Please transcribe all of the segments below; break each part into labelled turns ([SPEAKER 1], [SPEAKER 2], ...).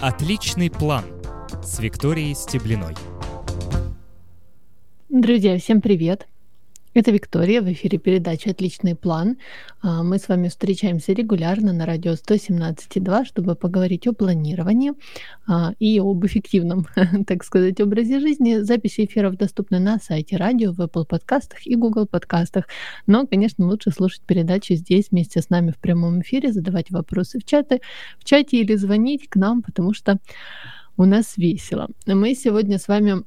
[SPEAKER 1] Отличный план с Викторией Стеблиной.
[SPEAKER 2] Друзья, всем привет! Это Виктория, в эфире передача «Отличный план». А, мы с вами встречаемся регулярно на радио 117.2, чтобы поговорить о планировании а, и об эффективном, так сказать, образе жизни. Записи эфиров доступны на сайте радио, в Apple подкастах и Google подкастах. Но, конечно, лучше слушать передачи здесь вместе с нами в прямом эфире, задавать вопросы в чаты, в чате или звонить к нам, потому что у нас весело. Мы сегодня с вами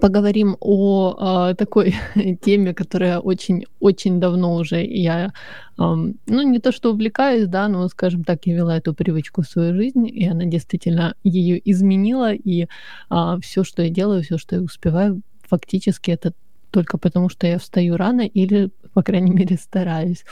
[SPEAKER 2] поговорим о э, такой теме, которая очень-очень давно уже я, э, ну, не то что увлекаюсь, да, но, скажем так, я вела эту привычку в свою жизнь, и она действительно ее изменила, и э, а, все, что я делаю, все, что я успеваю, фактически это только потому, что я встаю рано или, по крайней мере, стараюсь.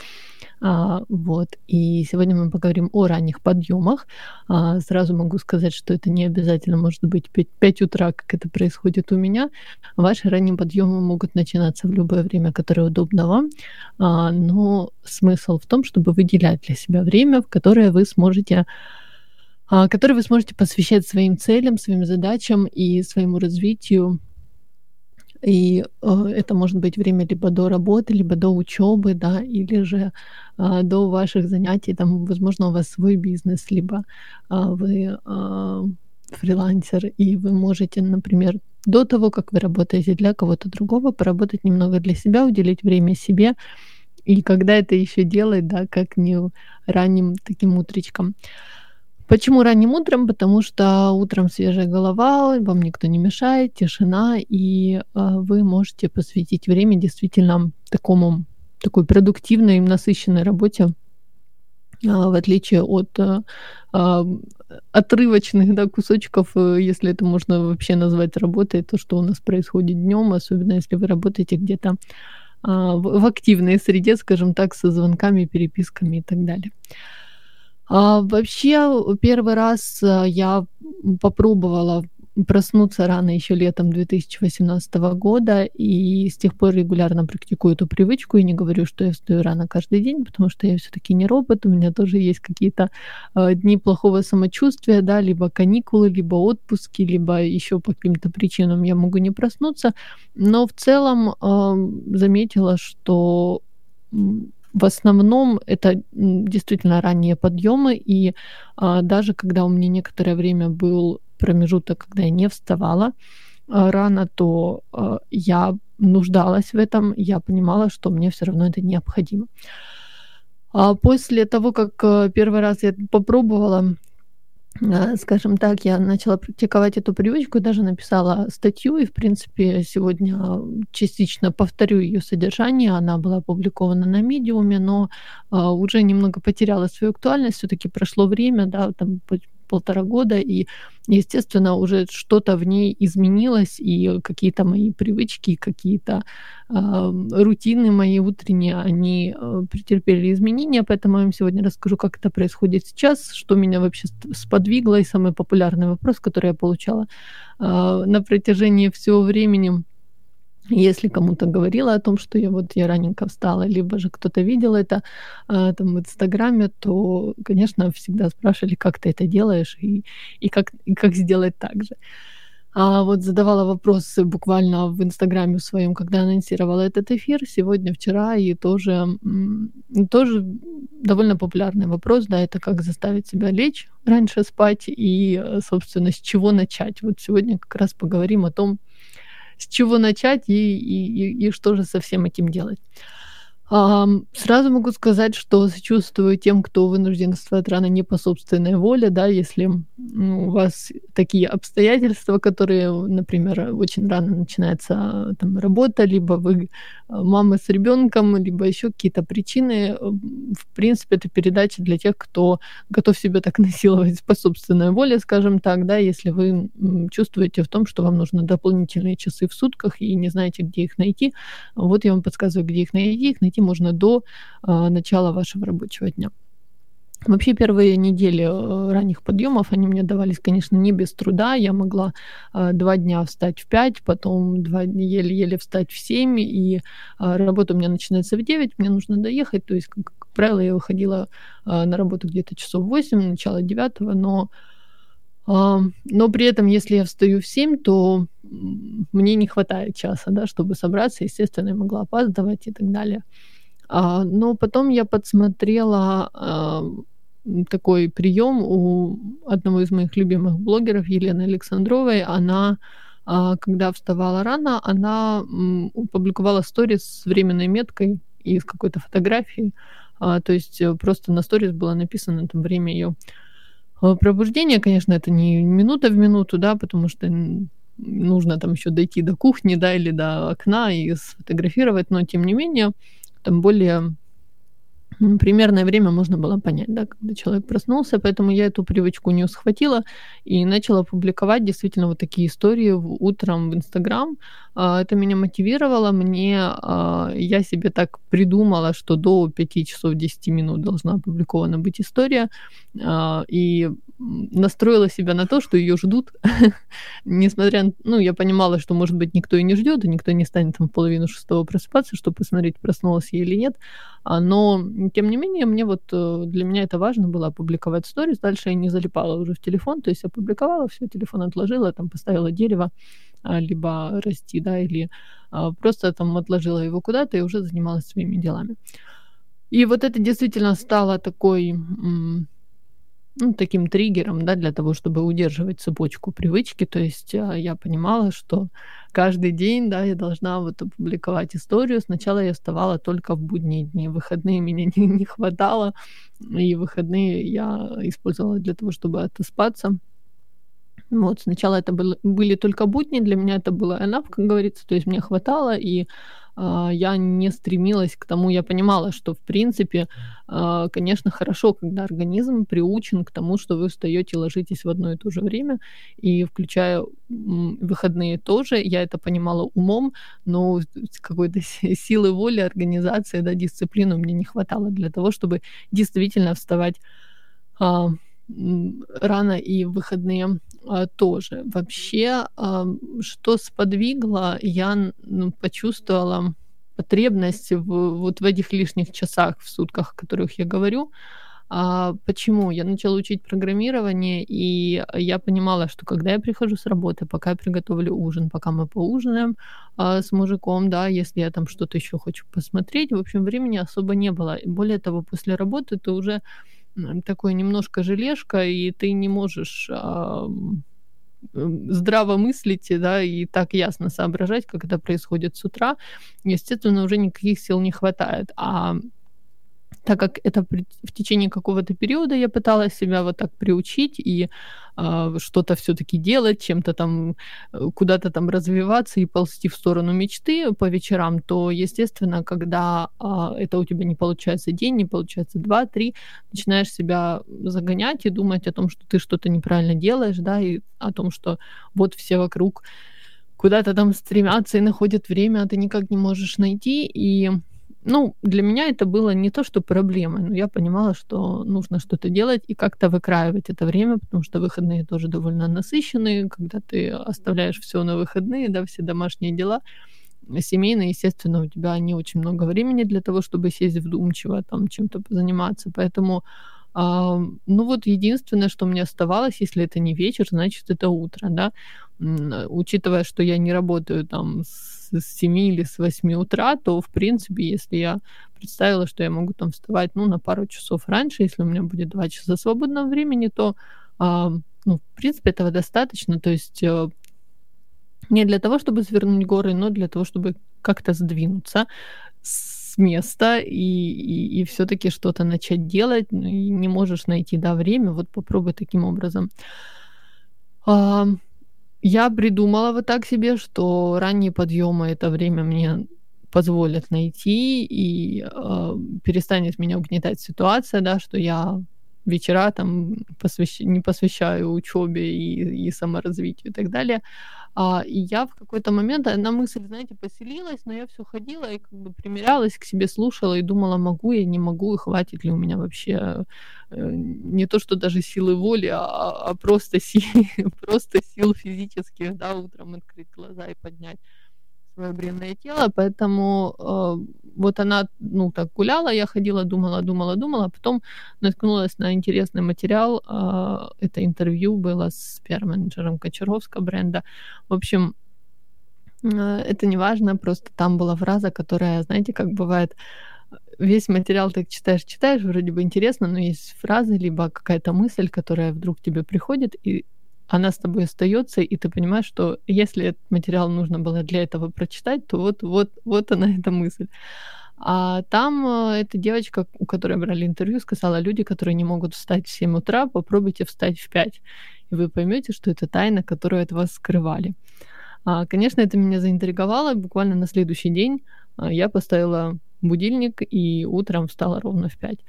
[SPEAKER 2] А, вот. И сегодня мы поговорим о ранних подъемах. А, сразу могу сказать, что это не обязательно может быть 5, 5 утра, как это происходит у меня. Ваши ранние подъемы могут начинаться в любое время, которое удобно вам. А, но смысл в том, чтобы выделять для себя время, в которое вы сможете а, который вы сможете посвящать своим целям, своим задачам и своему развитию и э, это может быть время либо до работы, либо до учебы, да, или же э, до ваших занятий. Там, возможно, у вас свой бизнес, либо э, вы э, фрилансер, и вы можете, например, до того, как вы работаете для кого-то другого, поработать немного для себя, уделить время себе. И когда это еще делать, да, как не ранним таким утречком. Почему ранним утром? Потому что утром свежая голова, вам никто не мешает, тишина, и э, вы можете посвятить время действительно такому такой продуктивной, насыщенной работе, э, в отличие от э, отрывочных да, кусочков, э, если это можно вообще назвать работой, то, что у нас происходит днем, особенно если вы работаете где-то в, в активной среде, скажем так, со звонками, переписками и так далее. А, вообще, первый раз а, я попробовала проснуться рано еще летом 2018 года, и с тех пор регулярно практикую эту привычку, и не говорю, что я встаю рано каждый день, потому что я все-таки не робот, у меня тоже есть какие-то э, дни плохого самочувствия, да, либо каникулы, либо отпуски, либо еще по каким-то причинам я могу не проснуться, но в целом э, заметила, что в основном это действительно ранние подъемы, и а, даже когда у меня некоторое время был промежуток, когда я не вставала а, рано, то а, я нуждалась в этом, я понимала, что мне все равно это необходимо. А после того, как а, первый раз я попробовала Э, скажем так, я начала практиковать эту привычку даже написала статью, и, в принципе, сегодня частично повторю ее содержание. Она была опубликована на медиуме, но а, уже немного потеряла свою актуальность. Все-таки прошло время, да, там полтора года, и, естественно, уже что-то в ней изменилось, и какие-то мои привычки, какие-то э, рутины мои утренние, они э, претерпели изменения, поэтому я вам сегодня расскажу, как это происходит сейчас, что меня вообще сподвигло, и самый популярный вопрос, который я получала э, на протяжении всего времени – если кому-то говорила о том, что я вот я раненько встала, либо же кто-то видел это а, там в Инстаграме, то, конечно, всегда спрашивали, как ты это делаешь и, и, как, и как сделать так же. А вот задавала вопросы буквально в Инстаграме своем, когда анонсировала этот эфир, сегодня, вчера, и тоже, тоже довольно популярный вопрос, да, это как заставить себя лечь раньше спать и, собственно, с чего начать. Вот сегодня как раз поговорим о том, с чего начать и, и, и что же со всем этим делать. Сразу могу сказать, что сочувствую тем, кто вынужден вставать рано не по собственной воле, да, если ну, у вас такие обстоятельства, которые, например, очень рано начинается там работа, либо вы а, мама с ребенком, либо еще какие-то причины. В принципе, это передача для тех, кто готов себя так насиловать по собственной воле, скажем так, да, если вы чувствуете в том, что вам нужны дополнительные часы в сутках и не знаете, где их найти. Вот я вам подсказываю, где их найти. Их найти найти можно до э, начала вашего рабочего дня. Вообще первые недели э, ранних подъемов, они мне давались, конечно, не без труда. Я могла э, два дня встать в 5, потом два еле-еле встать в 7, и работа у меня начинается в 9, мне нужно доехать. То есть, как, правило, я выходила на работу где-то часов 8, начало 9, но но при этом, если я встаю в 7, то мне не хватает часа, да, чтобы собраться. Естественно, я могла опаздывать и так далее. А, но потом я подсмотрела а, такой прием у одного из моих любимых блогеров Елены Александровой. Она а, когда вставала рано, она опубликовала сторис с временной меткой и с какой-то фотографией. А, то есть э, просто на сторис было написано там время ее э, пробуждения. Конечно, это не минута в минуту, да, потому что нужно там еще дойти до кухни, да, или до окна и сфотографировать, но тем не менее, там более примерное время можно было понять, да, когда человек проснулся, поэтому я эту привычку не схватила и начала публиковать действительно вот такие истории утром в Инстаграм. А, это меня мотивировало, мне, а, я себе так придумала, что до 5 часов 10 минут должна опубликована быть история, а, и настроила себя на то, что ее ждут, несмотря на, ну, я понимала, что, может быть, никто и не ждет, и никто не станет там в половину шестого просыпаться, чтобы посмотреть, проснулась я или нет, но, тем не менее, мне вот, э, для меня это важно было опубликовать сторис, дальше я не залипала уже в телефон, то есть опубликовала, все, телефон отложила, там поставила дерево, либо расти, да, или а, просто там отложила его куда-то и уже занималась своими делами. И вот это действительно стало такой ну, таким триггером, да, для того, чтобы удерживать цепочку привычки. То есть а, я понимала, что каждый день, да, я должна вот опубликовать историю. Сначала я вставала только в будние дни, выходные меня не, не хватало, и выходные я использовала для того, чтобы отоспаться. Вот, сначала это было, были только будни, для меня это было enough, как говорится, то есть мне хватало, и э, я не стремилась к тому, я понимала, что, в принципе, э, конечно, хорошо, когда организм приучен к тому, что вы встаете ложитесь в одно и то же время, и включая выходные тоже, я это понимала умом, но какой-то силы воли, организации, да, дисциплины мне не хватало для того, чтобы действительно вставать э, рано и выходные тоже. Вообще, а, что сподвигло, я ну, почувствовала потребность в, вот в этих лишних часах в сутках, о которых я говорю. А, почему? Я начала учить программирование, и я понимала, что когда я прихожу с работы, пока я приготовлю ужин, пока мы поужинаем а, с мужиком, да, если я там что-то еще хочу посмотреть, в общем, времени особо не было. Более того, после работы ты уже такой немножко желешка, и ты не можешь а, здраво мыслить, да, и так ясно соображать, как это происходит с утра, естественно, уже никаких сил не хватает. А так как это в течение какого-то периода я пыталась себя вот так приучить и э, что-то все-таки делать, чем-то там э, куда-то там развиваться и ползти в сторону мечты по вечерам, то, естественно, когда э, это у тебя не получается день, не получается два, три, начинаешь себя загонять и думать о том, что ты что-то неправильно делаешь, да, и о том, что вот все вокруг куда-то там стремятся и находят время, а ты никак не можешь найти, и ну, для меня это было не то, что проблема, но я понимала, что нужно что-то делать и как-то выкраивать это время, потому что выходные тоже довольно насыщенные, когда ты оставляешь все на выходные, да, все домашние дела, семейные, естественно, у тебя не очень много времени для того, чтобы сесть вдумчиво, там, чем-то позаниматься, поэтому ну вот единственное, что мне оставалось, если это не вечер, значит это утро, да. Учитывая, что я не работаю там с, с 7 или с 8 утра, то в принципе, если я представила, что я могу там вставать, ну, на пару часов раньше, если у меня будет 2 часа свободного времени, то, а, ну, в принципе, этого достаточно. То есть э, не для того, чтобы свернуть горы, но для того, чтобы как-то сдвинуться с места и, и, и все-таки что-то начать делать, ну, и не можешь найти да, время, вот попробуй таким образом. Я придумала вот так себе, что ранние подъемы это время мне позволят найти и э, перестанет меня угнетать ситуация, да, что я вечера там посвящ... не посвящаю учебе и, и саморазвитию и так далее. А, и я в какой-то момент, одна мысль, знаете, поселилась, но я все ходила и как бы примерялась к себе, слушала и думала, могу я, не могу, и хватит ли у меня вообще э, не то, что даже силы воли, а, а просто, сил, просто сил физических, да, утром открыть глаза и поднять свое бренное тело, поэтому э, вот она, ну, так гуляла, я ходила, думала, думала, думала, а потом наткнулась на интересный материал, э, это интервью было с пиар-менеджером Кочаровска бренда. В общем, э, это не важно, просто там была фраза, которая, знаете, как бывает, весь материал ты читаешь, читаешь, вроде бы интересно, но есть фразы, либо какая-то мысль, которая вдруг тебе приходит, и она с тобой остается, и ты понимаешь, что если этот материал нужно было для этого прочитать, то вот, вот, вот она, эта мысль. А там э, эта девочка, у которой брали интервью, сказала, люди, которые не могут встать в 7 утра, попробуйте встать в 5. И вы поймете, что это тайна, которую от вас скрывали. А, конечно, это меня заинтриговало. Буквально на следующий день а, я поставила будильник и утром встала ровно в 5.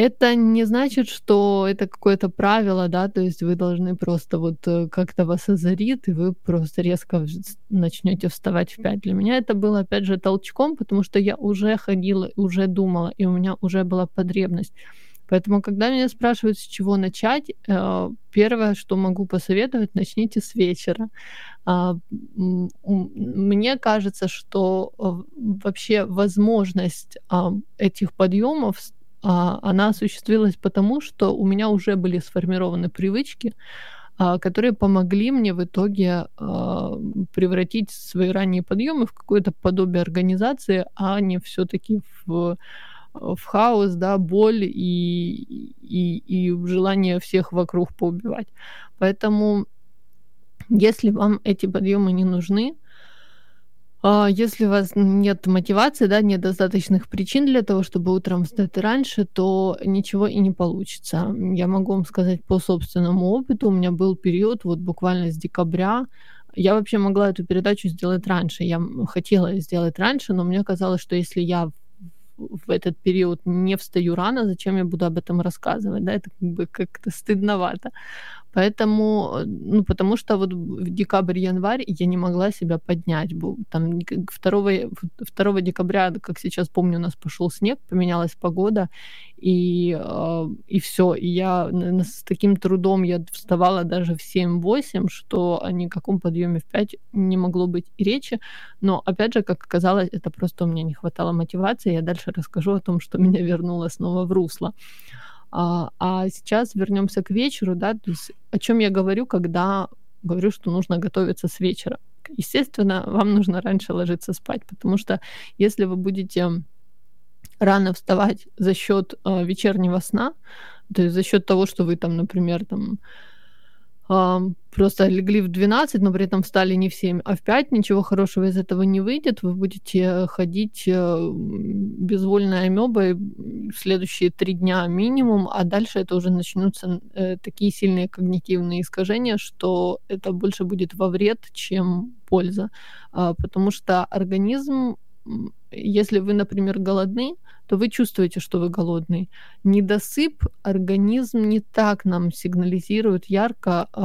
[SPEAKER 2] Это не значит, что это какое-то правило, да, то есть вы должны просто вот э, как-то вас озарит, и вы просто резко начнете вставать в 5. Для меня это было, опять же, толчком, потому что я уже ходила, уже думала, и у меня уже была потребность. Поэтому, когда меня спрашивают, с чего начать, э, первое, что могу посоветовать, начните с вечера. А, мне кажется, что э, вообще возможность а, этих подъемов она осуществилась потому, что у меня уже были сформированы привычки, а, которые помогли мне в итоге а, превратить свои ранние подъемы в какое-то подобие организации, а не все-таки в в хаос, да, боль и, и, и желание всех вокруг поубивать. Поэтому, если вам эти подъемы не нужны, а, если у вас нет мотивации, да, нет достаточных причин для того, чтобы утром встать раньше, то ничего и не получится. Я могу вам сказать по собственному опыту. У меня был период вот буквально с декабря. Я вообще могла эту передачу сделать раньше. Я хотела сделать раньше, но мне казалось, что если я в этот период не встаю рано, зачем я буду об этом рассказывать, да, это как бы как-то стыдновато. Поэтому, ну, потому что вот в декабрь-январь я не могла себя поднять. Там 2, 2 декабря, как сейчас помню, у нас пошел снег, поменялась погода, и, э, и все. И я с таким трудом я вставала даже в 7-8, что о никаком подъеме в 5 не могло быть и речи. Но, опять же, как оказалось, это просто у меня не хватало мотивации. Я дальше расскажу о том, что меня вернуло снова в русло. А, а сейчас вернемся к вечеру, да, то есть о чем я говорю, когда говорю, что нужно готовиться с вечера. Естественно, вам нужно раньше ложиться спать, потому что если вы будете рано вставать за счет э, вечернего сна, то есть за счет того, что вы там, например, там просто легли в 12, но при этом встали не в 7, а в 5, ничего хорошего из этого не выйдет. Вы будете ходить э, безвольной амебой следующие три дня минимум, а дальше это уже начнутся э, такие сильные когнитивные искажения, что это больше будет во вред, чем польза. А, потому что организм, если вы, например, голодны, то вы чувствуете, что вы голодный. Недосып организм не так нам сигнализирует ярко э,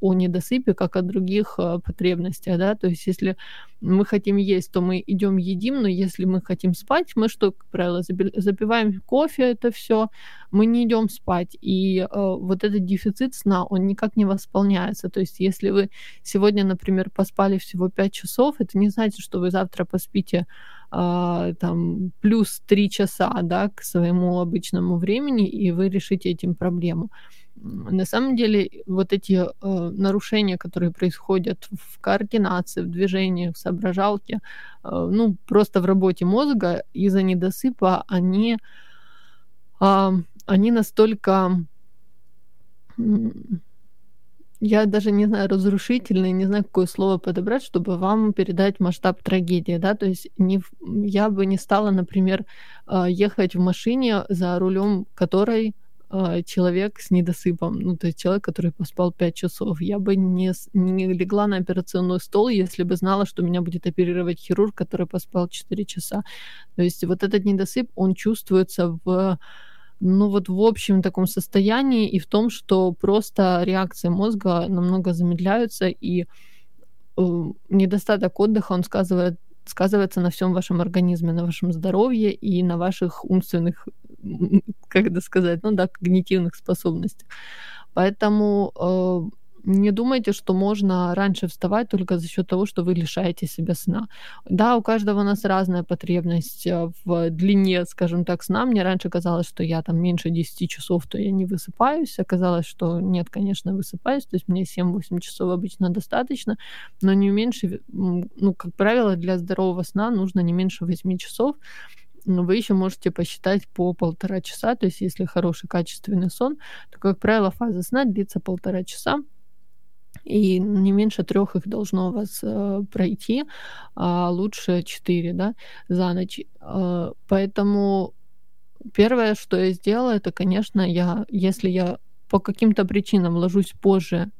[SPEAKER 2] о недосыпе, как о других э, потребностях, да, то есть если мы хотим есть, то мы идем едим, но если мы хотим спать, мы что, как правило, запиваем кофе, это все, мы не идем спать, и э, вот этот дефицит сна, он никак не восполняется, то есть если вы сегодня, например, поспали всего 5 часов, это не значит, что вы завтра поспите а, там плюс 3 часа да, к своему обычному времени, и вы решите этим проблему. На самом деле вот эти э, нарушения, которые происходят в координации, в движении, в соображалке, э, ну просто в работе мозга из-за недосыпа, они, э, они настолько я даже не знаю, разрушительный, не знаю, какое слово подобрать, чтобы вам передать масштаб трагедии, да, то есть не, я бы не стала, например, а, ехать в машине за рулем которой а, человек с недосыпом, ну, то есть человек, который поспал 5 часов. Я бы не, не легла на операционный стол, если бы знала, что меня будет оперировать хирург, который поспал 4 часа. То есть вот этот недосып, он чувствуется в ну вот в общем таком состоянии и в том, что просто реакции мозга намного замедляются, и э, недостаток отдыха, он сказывает, сказывается на всем вашем организме, на вашем здоровье и на ваших умственных, как это сказать, ну да, когнитивных способностях. Поэтому э, не думайте, что можно раньше вставать только за счет того, что вы лишаете себя сна. Да, у каждого у нас разная потребность э, в длине, скажем так, сна. Мне раньше казалось, что я там меньше 10 часов, то я не высыпаюсь. Оказалось, что нет, конечно, высыпаюсь. То есть мне 7-8 часов обычно достаточно, но не меньше, ну, как правило, для здорового сна нужно не меньше 8 часов вы еще можете посчитать по полтора часа. То есть, если хороший качественный сон, то, как правило, фаза сна длится полтора часа и не меньше трех их должно у вас э, пройти, а лучше четыре, да, за ночь. Э, поэтому первое, что я сделала, это, конечно, я, если я по каким-то причинам ложусь позже,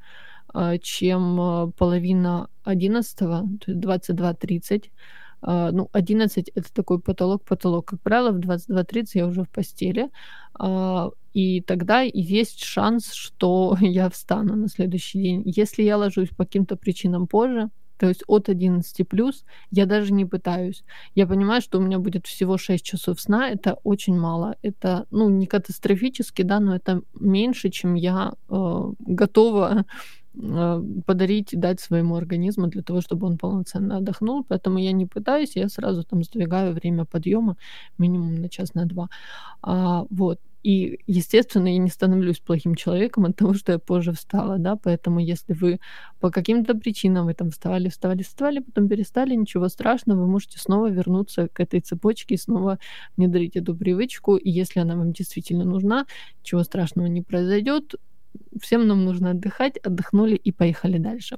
[SPEAKER 2] э, чем э, половина одиннадцатого, то есть 22.30, Uh, ну, 11 это такой потолок-потолок. Как правило, в 22.30 я уже в постели. Uh, и тогда есть шанс, что я встану на следующий день. Если я ложусь по каким-то причинам позже, то есть от 11 плюс, я даже не пытаюсь. Я понимаю, что у меня будет всего 6 часов сна, это очень мало. Это, ну, не катастрофически, да, но это меньше, чем я э, готова подарить, дать своему организму для того, чтобы он полноценно отдохнул. Поэтому я не пытаюсь, я сразу там сдвигаю время подъема минимум на час, на два. А, вот. И, естественно, я не становлюсь плохим человеком от того, что я позже встала, да, поэтому если вы по каким-то причинам вы там вставали, вставали, вставали, потом перестали, ничего страшного, вы можете снова вернуться к этой цепочке и снова внедрить эту привычку, и если она вам действительно нужна, ничего страшного не произойдет, всем нам нужно отдыхать, отдохнули и поехали дальше.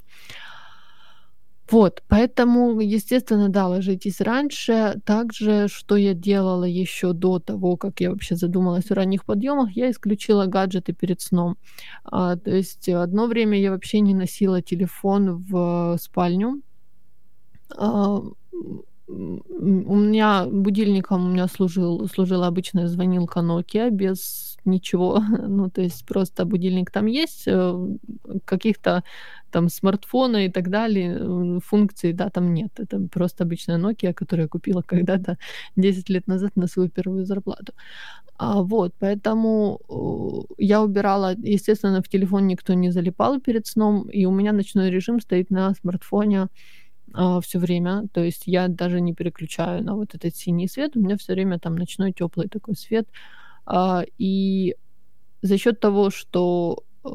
[SPEAKER 2] Вот, поэтому, естественно, да, ложитесь раньше. Также, что я делала еще до того, как я вообще задумалась о ранних подъемах, я исключила гаджеты перед сном. А, то есть одно время я вообще не носила телефон в спальню. А, у меня будильником у меня служил, служила обычная звонилка Nokia без ничего. Ну, то есть просто будильник там есть, э, каких-то там смартфона и так далее, э, функций, да, там нет. Это просто обычная Nokia, которую я купила когда-то 10 лет назад на свою первую зарплату. А, вот, поэтому э, я убирала, естественно, в телефон никто не залипал перед сном, и у меня ночной режим стоит на смартфоне а, все время. То есть я даже не переключаю на вот этот синий свет. У меня все время там ночной теплый такой свет. А, и за счет того, что э,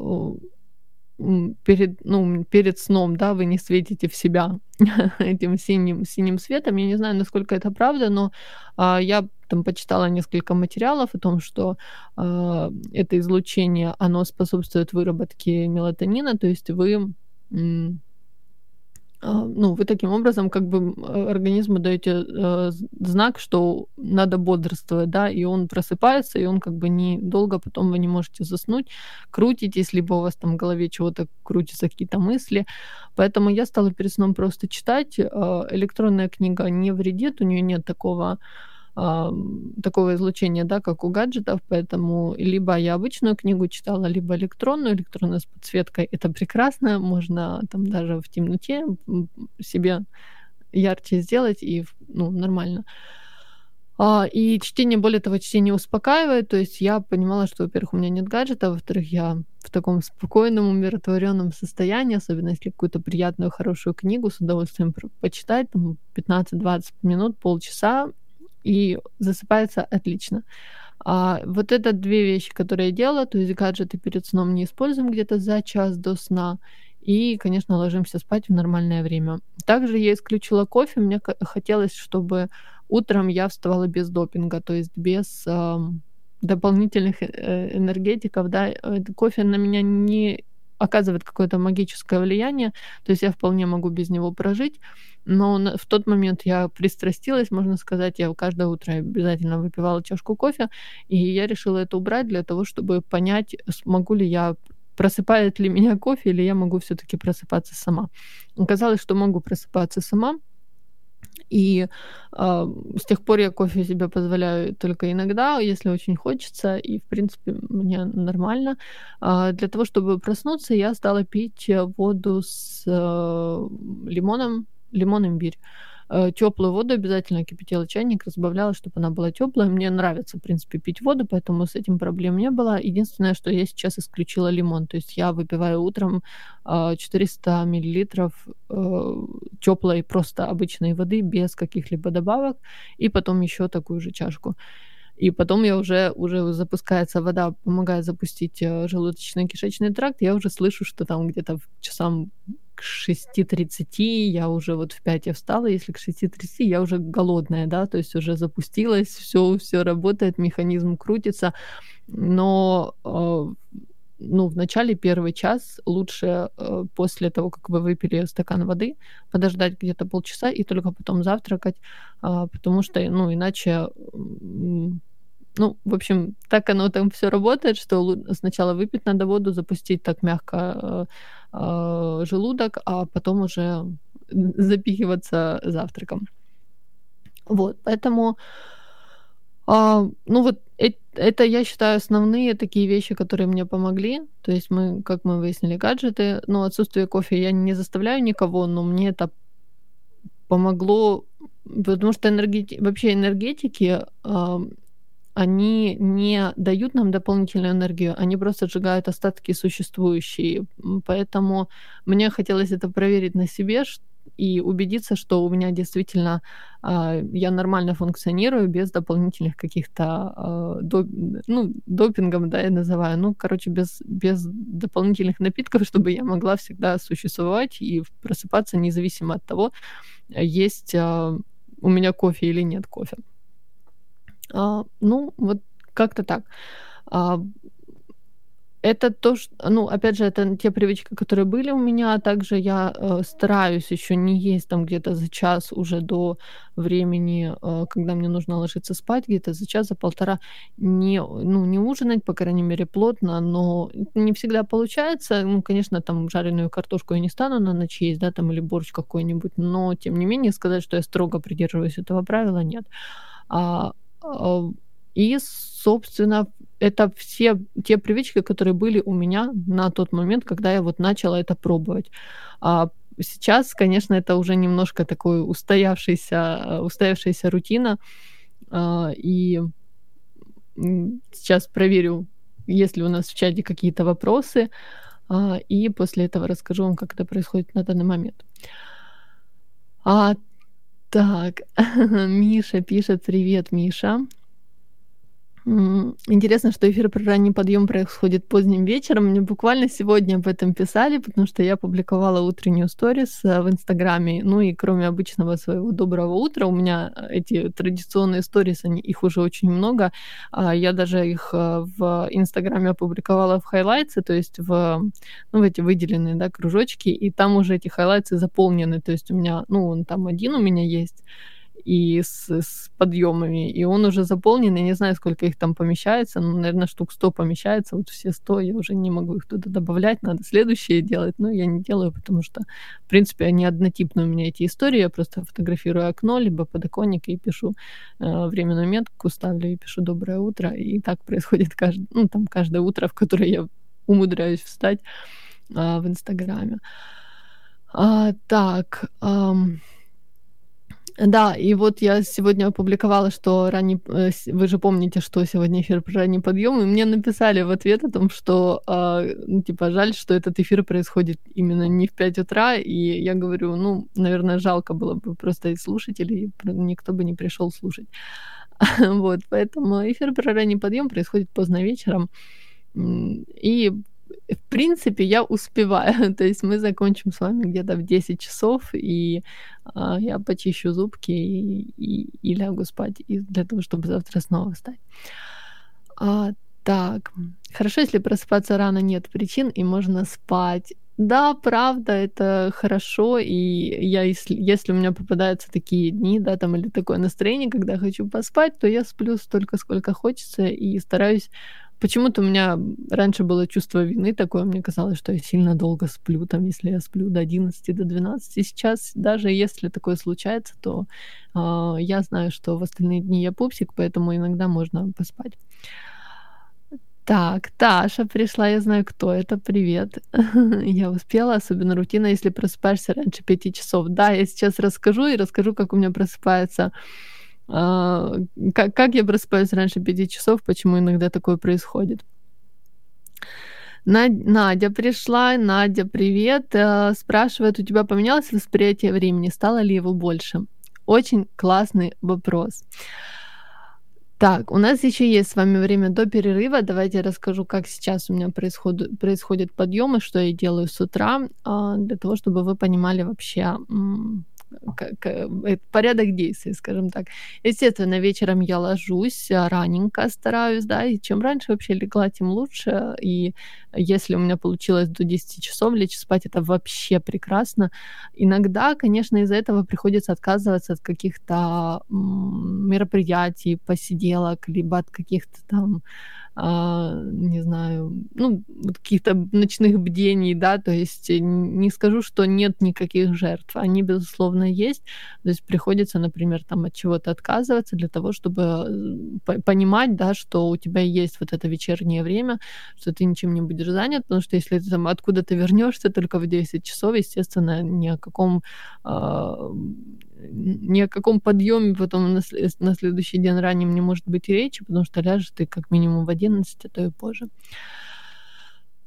[SPEAKER 2] перед, ну, перед сном, да, вы не светите в себя этим синим, синим светом. Я не знаю, насколько это правда, но а, я там почитала несколько материалов о том, что а, это излучение, оно способствует выработке мелатонина, то есть вы а, ну, вы таким образом как бы организму даете э, знак, что надо бодрствовать, да, и он просыпается, и он как бы недолго потом вы не можете заснуть, крутитесь, либо у вас там в голове чего-то крутятся какие-то мысли. Поэтому я стала перед сном просто читать. Э, электронная книга не вредит, у нее нет такого такого излучения, да, как у гаджетов, поэтому либо я обычную книгу читала, либо электронную, электронную с подсветкой. Это прекрасно, можно там даже в темноте себе ярче сделать и ну, нормально. А, и чтение, более того, чтение успокаивает. То есть я понимала, что, во-первых, у меня нет гаджета, во-вторых, я в таком спокойном, умиротворенном состоянии, особенно если какую-то приятную, хорошую книгу с удовольствием почитать, там 15-20 минут, полчаса, и засыпается отлично. А вот это две вещи, которые я делала, то есть гаджеты перед сном не используем где-то за час до сна, и, конечно, ложимся спать в нормальное время. Также я исключила кофе, мне хотелось, чтобы утром я вставала без допинга, то есть без э, дополнительных э, энергетиков, да, кофе на меня не оказывает какое-то магическое влияние, то есть я вполне могу без него прожить, но в тот момент я пристрастилась, можно сказать, я каждое утро обязательно выпивала чашку кофе, и я решила это убрать для того, чтобы понять, смогу ли я просыпает ли меня кофе, или я могу все-таки просыпаться сама. Оказалось, что могу просыпаться сама, и э, с тех пор я кофе себе позволяю только иногда, если очень хочется, и в принципе мне нормально. Э, для того, чтобы проснуться, я стала пить воду с э, лимоном, лимон имбирь. э, теплую воду обязательно кипятила чайник, разбавляла, чтобы она была теплая. Мне нравится, в принципе, пить воду, поэтому с этим проблем не было. Единственное, что я сейчас исключила лимон. То есть я выпиваю утром 400 миллилитров теплой просто обычной воды без каких-либо добавок, и потом еще такую же чашку. И потом я уже, уже запускается вода, помогает запустить э, желудочно-кишечный тракт, я уже слышу, что там где-то часам к 6.30 я уже вот в 5 я встала, если к 6.30 я уже голодная, да, то есть уже запустилась, все, все работает, механизм крутится, но э, ну, в начале первый час лучше э, после того, как вы выпили стакан воды, подождать где-то полчаса и только потом завтракать, э, потому что, ну, иначе ну, в общем, так оно там все работает, что сначала выпить надо воду, запустить так мягко э, желудок, а потом уже запихиваться завтраком. Вот, поэтому, э, ну вот э, это, я считаю, основные такие вещи, которые мне помогли. То есть мы, как мы выяснили, гаджеты, ну, отсутствие кофе я не заставляю никого, но мне это помогло, потому что энергети... вообще энергетики э, они не дают нам дополнительную энергию, они просто сжигают остатки существующие. Поэтому мне хотелось это проверить на себе и убедиться, что у меня действительно э, я нормально функционирую без дополнительных каких-то э, доп, ну, допингом, да, я называю, ну, короче, без, без дополнительных напитков, чтобы я могла всегда существовать и просыпаться независимо от того, есть э, у меня кофе или нет кофе. А, ну, вот как-то так. А, это то, что, ну, опять же, это те привычки, которые были у меня, а также я э, стараюсь еще не есть там где-то за час уже до времени, э, когда мне нужно ложиться спать, где-то за час, за полтора, не, ну, не ужинать, по крайней мере, плотно, но не всегда получается. Ну, конечно, там жареную картошку я не стану на ночь есть, да, там, или борщ какой-нибудь, но, тем не менее, сказать, что я строго придерживаюсь этого правила, нет. А, и, собственно, это все те привычки, которые были у меня на тот момент, когда я вот начала это пробовать. А сейчас, конечно, это уже немножко такой устоявшаяся, устоявшаяся рутина. А, и сейчас проверю, есть ли у нас в чате какие-то вопросы. А, и после этого расскажу вам, как это происходит на данный момент. Так, Миша пишет, привет, Миша. Интересно, что эфир про ранний подъем происходит поздним вечером. Мне буквально сегодня об этом писали, потому что я публиковала утреннюю сторис э, в Инстаграме. Ну и кроме обычного своего доброго утра, у меня эти традиционные сторис, они, их уже очень много. А я даже их э, в Инстаграме опубликовала в хайлайты, то есть в, ну, в эти выделенные да, кружочки, и там уже эти хайлайты заполнены. То есть у меня, ну, он там один у меня есть, и с, с подъемами, и он уже заполнен, я не знаю, сколько их там помещается, ну, наверное, штук 100 помещается, вот все 100, я уже не могу их туда добавлять, надо следующие делать, но я не делаю, потому что, в принципе, они однотипные у меня эти истории, я просто фотографирую окно, либо подоконник и пишу э, временную метку, ставлю и пишу «Доброе утро», и так происходит каждый, ну, там, каждое утро, в которое я умудряюсь встать э, в Инстаграме. А, так, эм, да, и вот я сегодня опубликовала, что ранний... Э, вы же помните, что сегодня эфир про ранний подъем, и мне написали в ответ о том, что, э, типа, жаль, что этот эфир происходит именно не в 5 утра, и я говорю, ну, наверное, жалко было бы просто и слушателей, никто бы не пришел слушать. Вот, поэтому эфир про ранний подъем происходит поздно вечером, и в принципе, я успеваю. То есть мы закончим с вами где-то в 10 часов, и а, я почищу зубки и, и, и лягу спать и для того, чтобы завтра снова встать. А, так, хорошо, если просыпаться рано нет причин, и можно спать. Да, правда, это хорошо, и я, если, если у меня попадаются такие дни, да, там, или такое настроение, когда хочу поспать, то я сплю столько, сколько хочется, и стараюсь Почему-то у меня раньше было чувство вины такое, мне казалось, что я сильно долго сплю, там, если я сплю до 11, до 12. И сейчас, даже если такое случается, то э, я знаю, что в остальные дни я пупсик, поэтому иногда можно поспать. Так, Таша пришла, я знаю, кто это. Привет. Я успела, особенно рутина, если просыпаешься раньше пяти часов. Да, я сейчас расскажу и расскажу, как у меня просыпается а, как, как я просыпаюсь раньше пяти часов, почему иногда такое происходит. Надя пришла. Надя, привет. Э, спрашивает, у тебя поменялось восприятие времени? Стало ли его больше? Очень классный вопрос. Так, у нас еще есть с вами время до перерыва. Давайте я расскажу, как сейчас у меня происходит, происходит подъем и что я делаю с утра, а, для того, чтобы вы понимали вообще, порядок действий, скажем так. Естественно, вечером я ложусь а, раненько, стараюсь, да, и чем раньше вообще легла, тем лучше. И если у меня получилось до 10 часов лечь спать, это вообще прекрасно. Иногда, конечно, из-за этого приходится отказываться от каких-то мероприятий, посиделок, либо от каких-то там не знаю, ну, каких-то ночных бдений, да, то есть не скажу, что нет никаких жертв, они, безусловно, есть, то есть приходится, например, там от чего-то отказываться для того, чтобы э, понимать, да, что у тебя есть вот это вечернее время, что ты ничем не будешь занят, потому что если ты там откуда-то вернешься только в 10 часов, естественно, ни о каком э, ни о каком подъеме потом на, на следующий день ранним не может быть речи, потому что ляжешь ты как минимум в 11, а то и позже.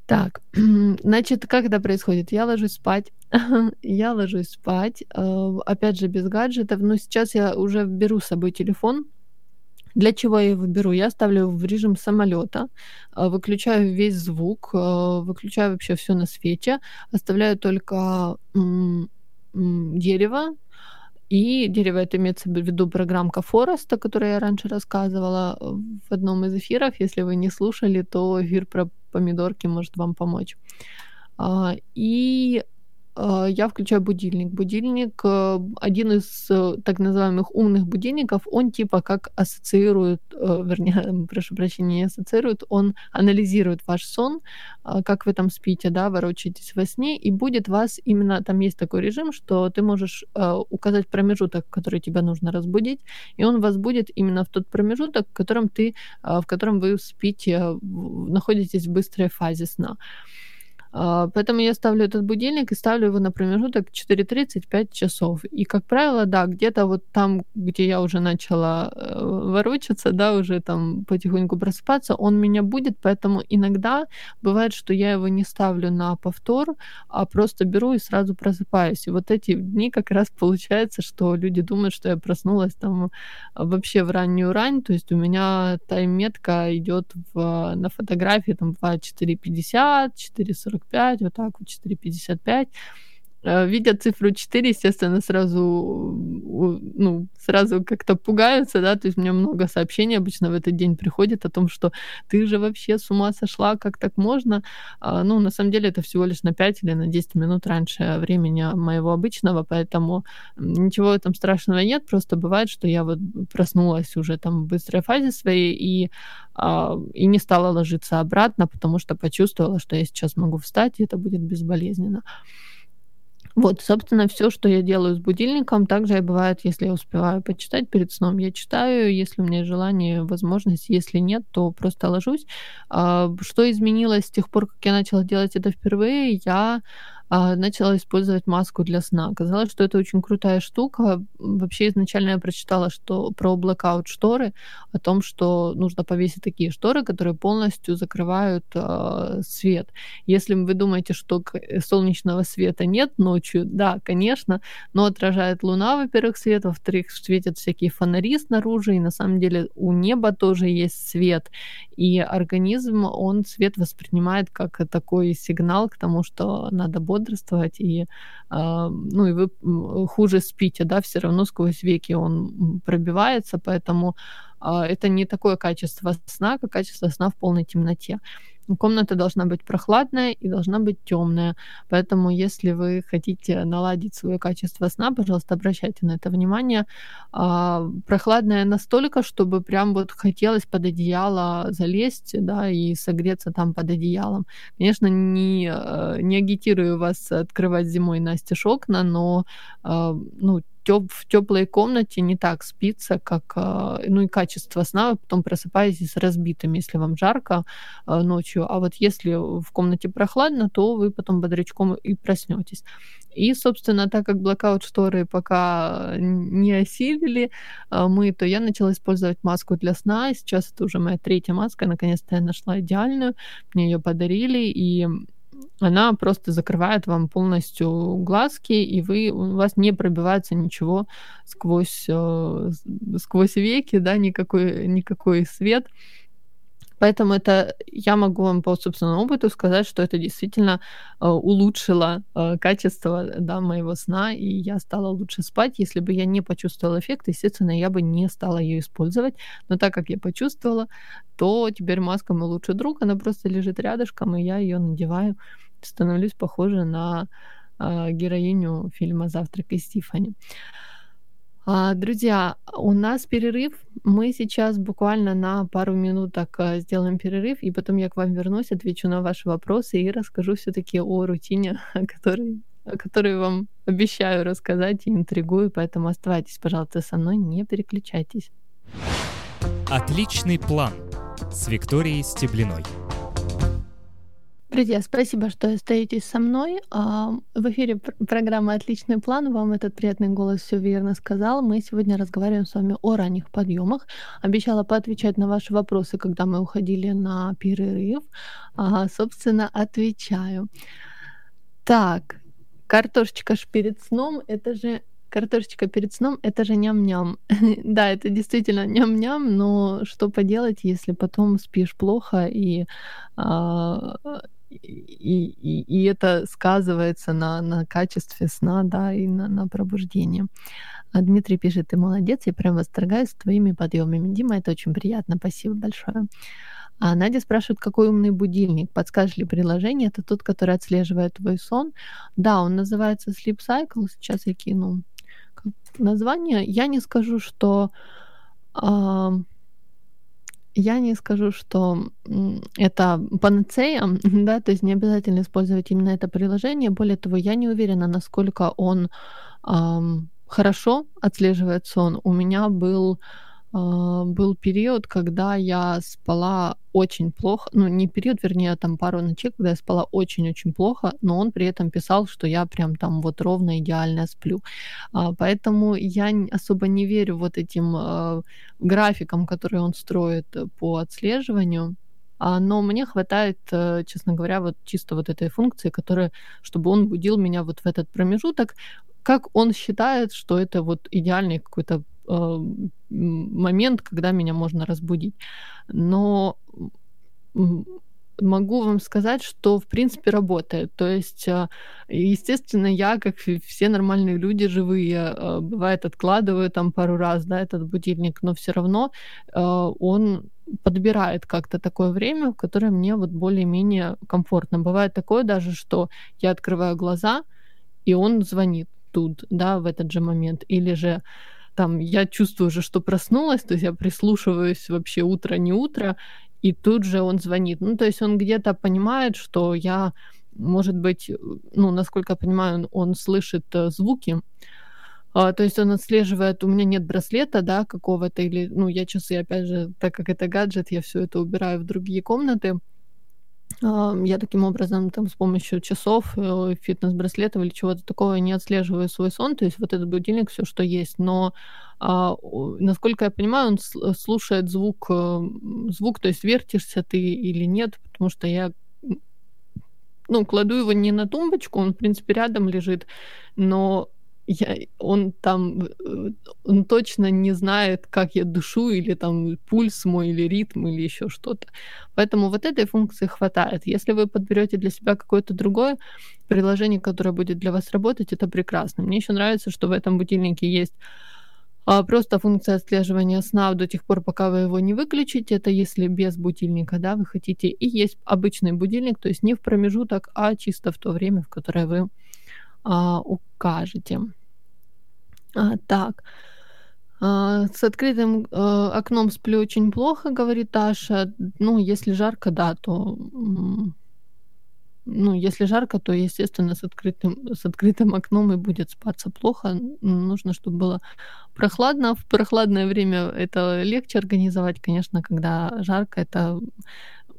[SPEAKER 2] Так, значит, как это происходит? Я ложусь спать, я ложусь спать, э, опять же, без гаджетов, но сейчас я уже беру с собой телефон, для чего я его беру? Я ставлю в режим самолета, э, выключаю весь звук, э, выключаю вообще все на свете, оставляю только дерево, и дерево это имеется в виду программка Фореста, о которой я раньше рассказывала в одном из эфиров. Если вы не слушали, то эфир про помидорки может вам помочь. А, и я включаю будильник. Будильник, э, один из э, так называемых умных будильников, он типа как ассоциирует, э, вернее, прошу прощения, не ассоциирует, он анализирует ваш сон, а, как вы там спите, да, ворочаетесь во сне, и будет вас именно, там есть такой режим, что ты можешь указать промежуток, который тебя нужно разбудить, и он вас будет именно в тот промежуток, в котором ты, в котором вы спите, находитесь в быстрой фазе сна. А, поэтому я ставлю этот будильник и ставлю его на промежуток 4.35 часов. И, как правило, да, где-то вот там, где я уже начала э, ворочаться, да, уже там потихоньку просыпаться, он меня будет, поэтому иногда бывает, что я его не ставлю на повтор, а просто беру и сразу просыпаюсь. И вот эти дни как раз получается, что люди думают, что я проснулась там вообще в раннюю рань, то есть у меня тайм-метка идет в, на фотографии там в 4.50, 4.40 4,45, вот так вот 4,55. Э, видя цифру 4, естественно, сразу, ну, сразу как-то пугаются, да, то есть меня много сообщений обычно в этот день приходит о том, что ты же вообще с ума сошла, как так можно? А, ну, на самом деле это всего лишь на 5 или на 10 минут раньше времени моего обычного, поэтому ничего в этом страшного нет, просто бывает, что я вот проснулась уже там в быстрой фазе своей и, а, и не стала ложиться обратно, потому что почувствовала, что я сейчас могу встать, и это будет безболезненно. Вот, собственно, все, что я делаю с будильником, также и бывает, если я успеваю почитать перед сном, я читаю, если у меня желание, возможность, если нет, то просто ложусь. А, что изменилось с тех пор, как я начала делать это впервые? Я начала использовать маску для сна. Казалось, что это очень крутая штука. Вообще изначально я прочитала, что про blackout шторы, о том, что нужно повесить такие шторы, которые полностью закрывают э, свет. Если вы думаете, что солнечного света нет ночью, да, конечно, но отражает луна, во-первых, свет, во-вторых, светят всякие фонари снаружи, и на самом деле у неба тоже есть свет, и организм, он свет воспринимает как такой сигнал к тому, что надо бодрствовать и, а, ну, и вы хуже спите, да, все равно сквозь веки он пробивается, поэтому а, это не такое качество сна, как качество сна в полной темноте. Комната должна быть прохладная и должна быть темная. Поэтому, если вы хотите наладить свое качество сна, пожалуйста, обращайте на это внимание. А, прохладная настолько, чтобы прям вот хотелось под одеяло залезть, да, и согреться там под одеялом. Конечно, не, э, не агитирую вас открывать зимой настежь окна, но, а, ну, теп в теплой комнате не так спится, как, а, ну и качество сна, вы потом просыпаетесь разбитым, если вам жарко а, ночью, а вот если в комнате прохладно, то вы потом бодрячком и проснетесь. И, собственно, так как блокаут-шторы пока не осилили мы, то я начала использовать маску для сна, сейчас это уже моя третья маска, наконец-то я нашла идеальную, мне ее подарили, и она просто закрывает вам полностью глазки, и вы, у вас не пробивается ничего сквозь, э, сквозь веки, да, никакой, никакой свет. Поэтому это я могу вам по собственному опыту сказать, что это действительно э, улучшило э, качество да, моего сна, и я стала лучше спать. Если бы я не почувствовала эффект, естественно, я бы не стала ее использовать. Но так как я почувствовала, то теперь маска мой лучший друг, она просто лежит рядышком, и я ее надеваю, становлюсь похожа на э, героиню фильма «Завтрак из Тиффани». А, друзья, у нас перерыв. Мы сейчас буквально на пару минуток а, сделаем перерыв, и потом я к вам вернусь, отвечу на ваши вопросы и расскажу все-таки о рутине, о которой, о которой вам обещаю рассказать и интригую, поэтому оставайтесь, пожалуйста, со мной, не переключайтесь.
[SPEAKER 1] Отличный план с Викторией Стеблиной.
[SPEAKER 2] Друзья, спасибо, что остаетесь со мной. А, в эфире программа «Отличный план». Вам этот приятный голос все верно сказал. Мы сегодня разговариваем с вами о ранних подъемах. Обещала поотвечать на ваши вопросы, когда мы уходили на перерыв. А, собственно, отвечаю. Так, картошечка ж перед сном, это же картошечка перед сном это же ням-ням. да, это действительно ням-ням, но что поделать, если потом спишь плохо и а, и, и, и это сказывается на, на качестве сна, да, и на, на пробуждении. А Дмитрий пишет, ты молодец, я прям восторгаюсь твоими подъемами. Дима, это очень приятно, спасибо большое. А Надя спрашивает, какой умный будильник? Подскажешь ли приложение? Это тот, который отслеживает твой сон. Да, он называется Sleep Cycle. Сейчас я кину название. Я не скажу, что э, я не скажу, что это панацея, да, то есть не обязательно использовать именно это приложение. Более того, я не уверена, насколько он эм, хорошо отслеживает сон. У меня был был период, когда я спала очень плохо, ну не период, вернее, там пару ночей, когда я спала очень-очень плохо, но он при этом писал, что я прям там вот ровно идеально сплю. А, поэтому я особо не верю вот этим а, графикам, которые он строит по отслеживанию. Но мне хватает, э, честно говоря, вот чисто вот этой функции, которая, чтобы он будил меня вот в этот промежуток, как он считает, что это вот идеальный какой-то момент, когда меня можно разбудить. Но могу вам сказать, что в принципе работает. То есть, э, естественно, я, как все нормальные люди живые, э, бывает откладываю там пару раз, да, этот будильник, но все равно э, он подбирает как-то такое время, в которое мне вот более-менее комфортно. Бывает такое даже, что я открываю глаза, и он звонит тут, да, в этот же момент. Или же там я чувствую уже, что проснулась, то есть я прислушиваюсь вообще утро, не утро, и тут же он звонит. Ну, то есть он где-то понимает, что я, может быть, ну, насколько я понимаю, он слышит э, звуки, а, то есть он отслеживает, у меня нет браслета, да, какого-то, или, ну, я часы, опять же, так как это гаджет, я все это убираю в другие комнаты, я таким образом там с помощью часов, э, фитнес-браслетов или чего-то такого не отслеживаю свой сон, то есть вот этот будильник, все, что есть. Но а, насколько я понимаю, он слушает звук, э, звук, то есть вертишься ты или нет, потому что я ну, кладу его не на тумбочку, он, в принципе, рядом лежит, но я, он там, э, он точно не знает, как я душу, или там пульс мой, или ритм, или еще что-то. Поэтому вот этой функции хватает. Если вы подберете для себя какое-то другое приложение, которое будет для вас работать, это прекрасно. Мне еще нравится, что в этом будильнике есть а, просто функция отслеживания сна до тех пор, пока вы его не выключите. Это если без будильника, да, вы хотите. И есть обычный будильник, то есть не в промежуток, а чисто в то время, в которое вы а, укажете. А, так. А, с открытым а, окном сплю очень плохо, говорит Таша. Ну, если жарко, да, то ну, если жарко, то, естественно, с открытым, с открытым окном и будет спаться плохо. Нужно, чтобы было прохладно. В прохладное время это легче организовать, конечно, когда жарко, это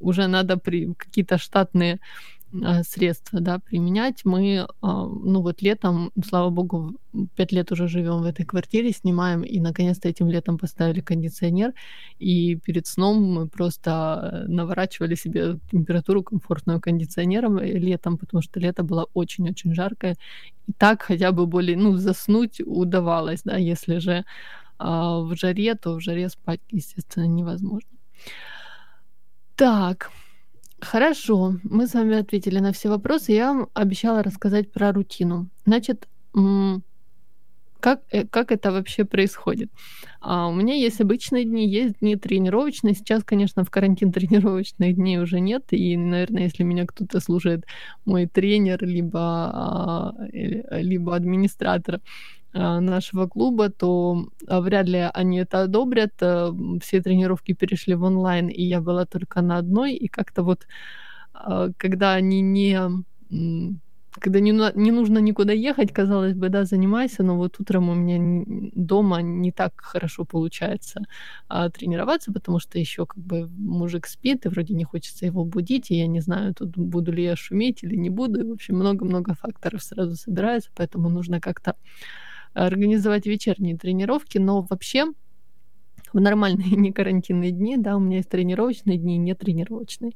[SPEAKER 2] уже надо при какие-то штатные Э, средства, да, применять. Мы, а, ну вот летом, слава богу, пять лет уже живем в этой квартире, снимаем, и наконец-то этим летом поставили кондиционер, и перед сном мы просто наворачивали себе температуру комфортную кондиционером летом, потому что лето было очень-очень жаркое, и так хотя бы более, ну, заснуть удавалось, да, если же в жаре, то в жаре спать, естественно, невозможно. Так, Хорошо, мы с вами ответили на все вопросы. Я вам обещала рассказать про рутину. Значит, как, э, как это вообще происходит? А, у меня есть обычные дни, есть дни тренировочные. Сейчас, конечно, в карантин тренировочных дней уже нет. И, наверное, если меня кто-то слушает, мой тренер, либо, а, либо администратор, нашего клуба, то а, вряд ли они это одобрят. Э, все тренировки перешли в онлайн, и я была только на одной. И как-то вот, а, когда они не когда не, не нужно никуда ехать, казалось бы, да, занимайся, но вот утром у меня дома не так хорошо получается а, тренироваться, потому что еще как бы мужик спит, и вроде не хочется его будить, и я не знаю, тут буду ли я шуметь или не буду. И, в общем, много-много факторов сразу собирается, поэтому нужно как-то организовать вечерние тренировки, но вообще в нормальные не карантинные дни, да, у меня есть тренировочные дни, не тренировочные.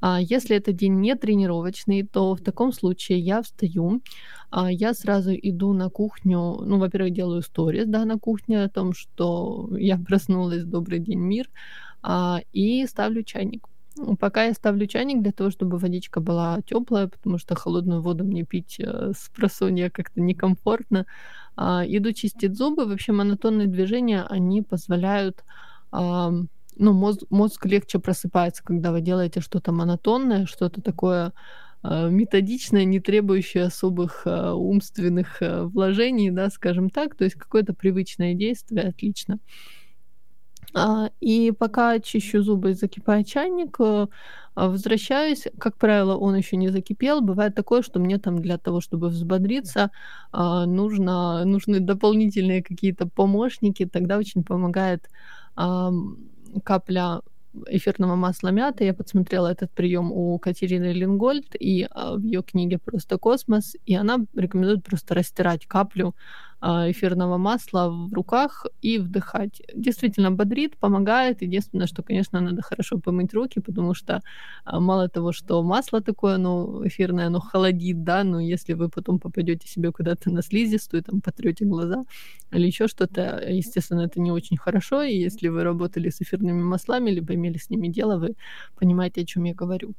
[SPEAKER 2] А если это день не тренировочный, то в таком случае я встаю, а я сразу иду на кухню, ну, во-первых, делаю сторис, да, на кухне о том, что я проснулась, добрый день, мир, а, и ставлю чайник. Пока я ставлю чайник для того, чтобы водичка была теплая, потому что холодную воду мне пить э, с просонья как-то некомфортно. А, иду чистить зубы. Вообще монотонные движения, они позволяют а, ну, мозг, мозг легче просыпается, когда вы делаете что-то монотонное, что-то такое а, методичное, не требующее особых умственных вложений, да, скажем так, то есть какое-то привычное действие, отлично. А, и пока чищу зубы и закипает чайник, э, а, возвращаюсь. Как правило, он еще не закипел. Бывает такое, что мне там для того, чтобы взбодриться, а, нужно, нужны дополнительные какие-то помощники. Тогда очень помогает капля эфирного масла мяты. Я подсмотрела этот прием у Катерины Лингольд и в ее книге «Просто космос», и она рекомендует просто растирать каплю эфирного масла в руках и вдыхать. Действительно бодрит, помогает. Единственное, что, конечно, надо хорошо помыть руки, потому что а, мало того, что масло такое, оно эфирное, оно холодит, да, но если вы потом попадете себе куда-то на слизистую, там потрете глаза или еще что-то, естественно, это не очень хорошо. И если вы работали с эфирными маслами, либо имели с ними дело, вы понимаете, о чем я говорю.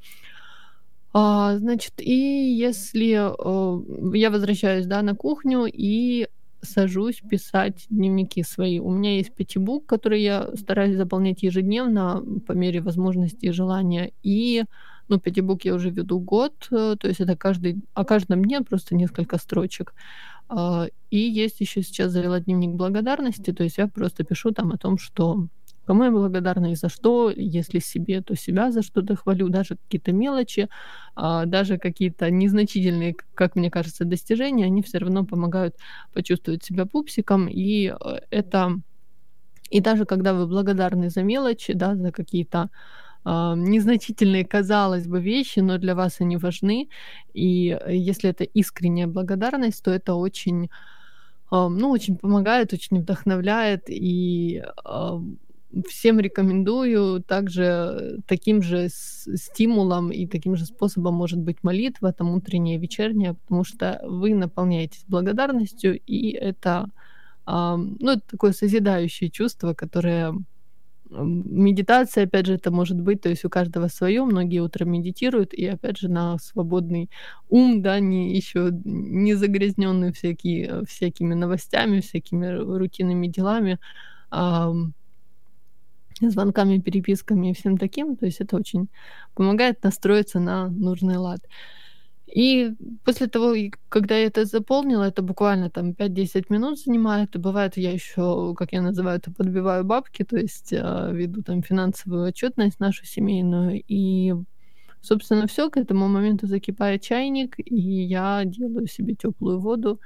[SPEAKER 2] А, значит, и если э, я возвращаюсь, да, на кухню и сажусь писать дневники свои. У меня есть пятибук, который я стараюсь заполнять ежедневно по мере возможности и желания. И ну, пятибук я уже веду год, э, то есть это каждый, о каждом дне просто несколько строчек. А, и есть еще сейчас завела дневник благодарности, то есть я просто пишу там о том, что Кому я благодарна и за что, если себе, то себя за что-то хвалю, даже какие-то мелочи, а, даже какие-то незначительные, как мне кажется, достижения, они все равно помогают почувствовать себя пупсиком, и э, это... И даже когда вы благодарны за мелочи, да, за какие-то Uh, незначительные, казалось бы, вещи, но для вас они важны. И если это искренняя благодарность, то это очень, uh, ну, очень помогает, очень вдохновляет. И всем рекомендую. Также таким же стимулом и таким же способом может быть молитва, там утренняя, вечерняя, потому что вы наполняетесь благодарностью, и это, ну, это такое созидающее чувство, которое Медитация, опять же, это может быть, то есть у каждого свое, многие утром медитируют, и опять же на свободный ум, да, не еще не загрязненный всякие, всякими новостями, всякими рутинными делами, звонками, переписками и всем таким. То есть это очень помогает настроиться на нужный лад. И после того, когда я это заполнила, это буквально там 5-10 минут занимает. И бывает, я еще, как я называю это, подбиваю бабки, то есть э, веду там финансовую отчетность нашу семейную. И Собственно, все К этому моменту закипает чайник, и я делаю себе теплую воду,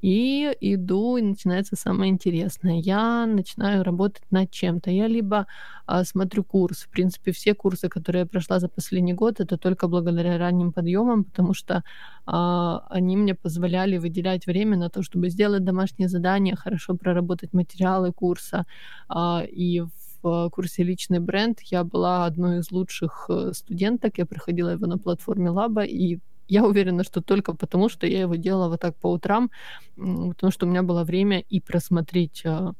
[SPEAKER 2] и иду, и начинается самое интересное. Я начинаю работать над чем-то. Я либо а, смотрю курс. В принципе, все курсы, которые я прошла за последний год, это только благодаря ранним подъемам, потому что а, они мне позволяли выделять время на то, чтобы сделать домашние задания, хорошо проработать материалы курса. А, и в курсе «Личный бренд» я была одной из лучших э, студенток. Я проходила его на платформе Лаба, и я уверена, что только потому, что я его делала вот так по утрам, потому что у меня было время и просмотреть а,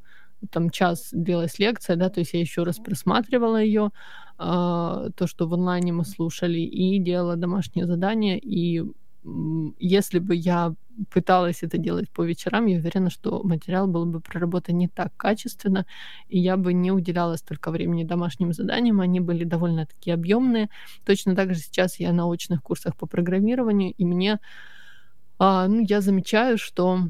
[SPEAKER 2] там час длилась лекция, да, то есть я еще раз просматривала ее, а, то, что в онлайне мы слушали, и делала домашнее задание, и если бы я пыталась это делать по вечерам, я уверена, что материал был бы проработан не так качественно, и я бы не уделяла столько времени домашним заданиям, они были довольно-таки объемные. Точно так же сейчас я на очных курсах по программированию, и мне, а, ну, я замечаю, что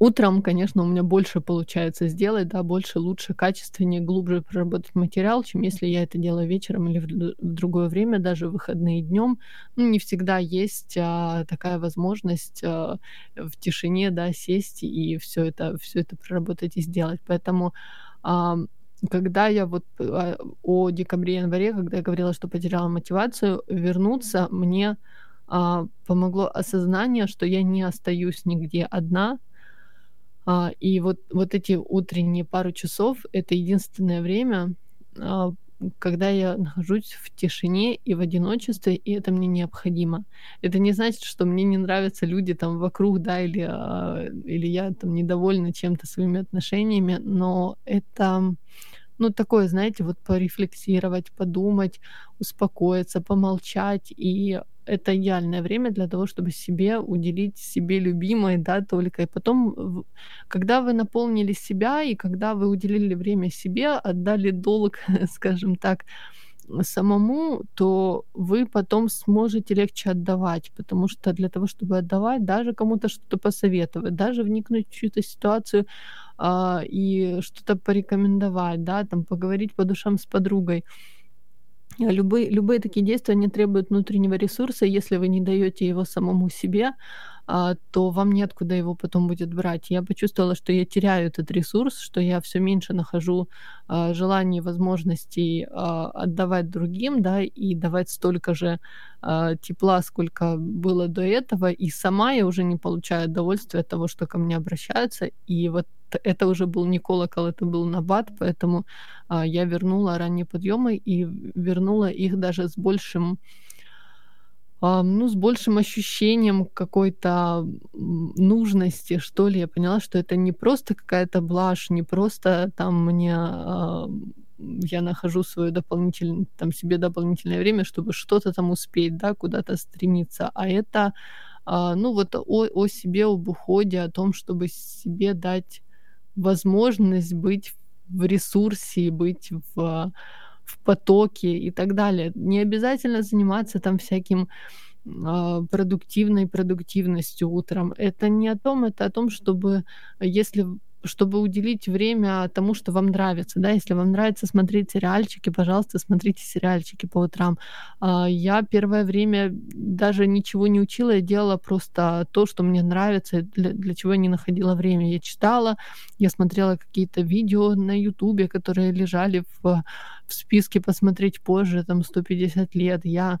[SPEAKER 2] Утром, конечно, у меня больше получается сделать, да, больше, лучше, качественнее, глубже проработать материал, чем если я это делаю вечером или в, другое время, даже выходные днем. Ну, не всегда есть а, такая возможность а, в тишине, да, сесть и все это, все это проработать и сделать. Поэтому а, когда я вот а, о декабре-январе, когда я говорила, что потеряла мотивацию, вернуться мне а, помогло осознание, что я не остаюсь нигде одна, и вот, вот эти утренние пару часов — это единственное время, а, когда я нахожусь в тишине и в одиночестве, и это мне необходимо. Это не значит, что мне не нравятся люди там вокруг, да, или, а, или я там недовольна чем-то своими отношениями, но это, ну, такое, знаете, вот порефлексировать, подумать, успокоиться, помолчать и это идеальное время для того, чтобы себе уделить себе любимой, да, только. И потом, когда вы наполнили себя, и когда вы уделили время себе, отдали долг, скажем так, самому, то вы потом сможете легче отдавать, потому что для того, чтобы отдавать, даже кому-то что-то посоветовать, даже вникнуть в чью-то ситуацию а, и что-то порекомендовать, да, там поговорить по душам с подругой, Любые, любые такие действия, они требуют внутреннего ресурса. Если вы не даете его самому себе, а, то вам неоткуда его потом будет брать. Я почувствовала, что я теряю этот ресурс, что я все меньше нахожу а, желаний, возможностей а, отдавать другим, да, и давать столько же тепла, сколько было до этого, и сама я уже не получаю удовольствия от того, что ко мне обращаются, и вот это уже был не колокол, это был набат, поэтому я вернула ранние подъемы и вернула их даже с большим а, ну, с большим ощущением какой-то нужности, что ли. Я поняла, что это не просто какая-то блажь, не просто там мне а, я нахожу свое дополнительное, там себе дополнительное время, чтобы что-то там успеть, да, куда-то стремиться, а это, а, ну, вот о, о себе, об уходе, о том, чтобы себе дать возможность быть в ресурсе, быть в в потоке и так далее. Не обязательно заниматься там всяким а, продуктивной продуктивностью утром. Это не о том, это о том, чтобы если чтобы уделить время тому, что вам нравится, да, если вам нравится смотреть сериальчики, пожалуйста, смотрите сериальчики по утрам. А, я первое время даже ничего не учила, я делала просто то, что мне нравится, для, для чего я не находила время. Я читала, я смотрела какие-то видео на Ютубе, которые лежали в, в списке посмотреть позже, там 150 лет. Я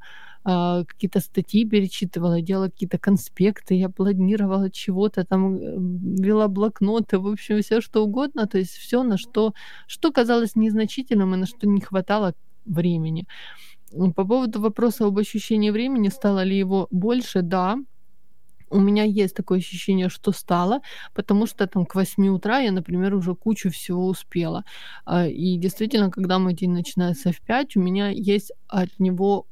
[SPEAKER 2] какие-то статьи перечитывала, делала какие-то конспекты, я планировала чего-то, там э, вела блокноты, в общем, все что угодно, то есть все, на что, что казалось незначительным и на что не хватало времени. По поводу вопроса об ощущении времени, стало ли его больше, да, у меня есть такое ощущение, что стало, потому что там к 8 утра я, например, уже кучу всего успела. А, и действительно, когда мой день начинается в 5, у меня есть от него